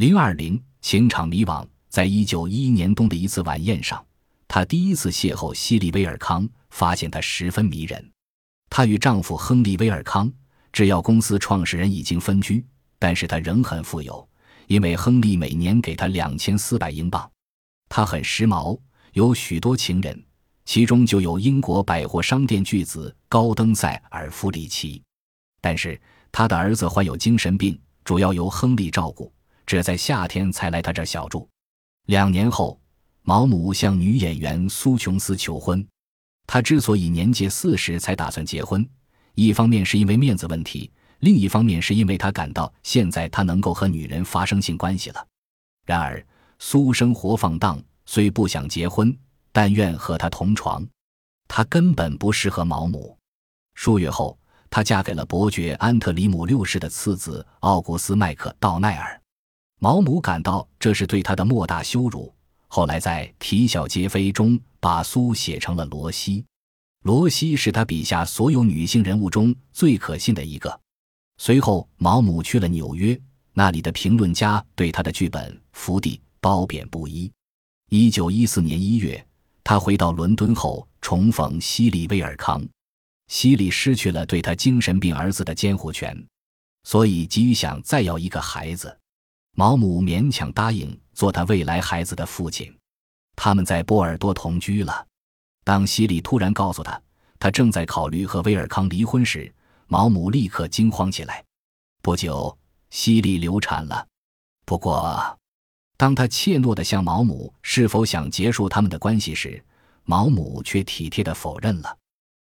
零二零情场迷惘，在一九一一年冬的一次晚宴上，她第一次邂逅西利威尔康，发现他十分迷人。她与丈夫亨利威尔康制药公司创始人已经分居，但是她仍很富有，因为亨利每年给她两千四百英镑。她很时髦，有许多情人，其中就有英国百货商店巨子高登塞尔夫里奇。但是他的儿子患有精神病，主要由亨利照顾，只在夏天才来他这小住。两年后，毛姆向女演员苏琼斯求婚。他之所以年届四十才打算结婚，一方面是因为面子问题，另一方面是因为他感到现在他能够和女人发生性关系了。然而，苏生活放荡，虽不想结婚，但愿和他同床。他根本不适合毛姆。数月后，她嫁给了伯爵安特里姆六世的次子奥古斯麦克道奈尔。毛姆感到这是对他的莫大羞辱。后来在《啼笑皆非》中，把苏写成了罗西。罗西是他笔下所有女性人物中最可信的一个。随后，毛姆去了纽约，那里的评论家对他的剧本《福地》。褒贬不一。一九一四年一月，他回到伦敦后，重逢西利威尔康。西利失去了对他精神病儿子的监护权，所以急于想再要一个孩子。毛姆勉强答应做他未来孩子的父亲。他们在波尔多同居了。当西利突然告诉他他正在考虑和威尔康离婚时，毛姆立刻惊慌起来。不久，西利流产了。不过。当他怯懦地向毛姆是否想结束他们的关系时，毛姆却体贴地否认了。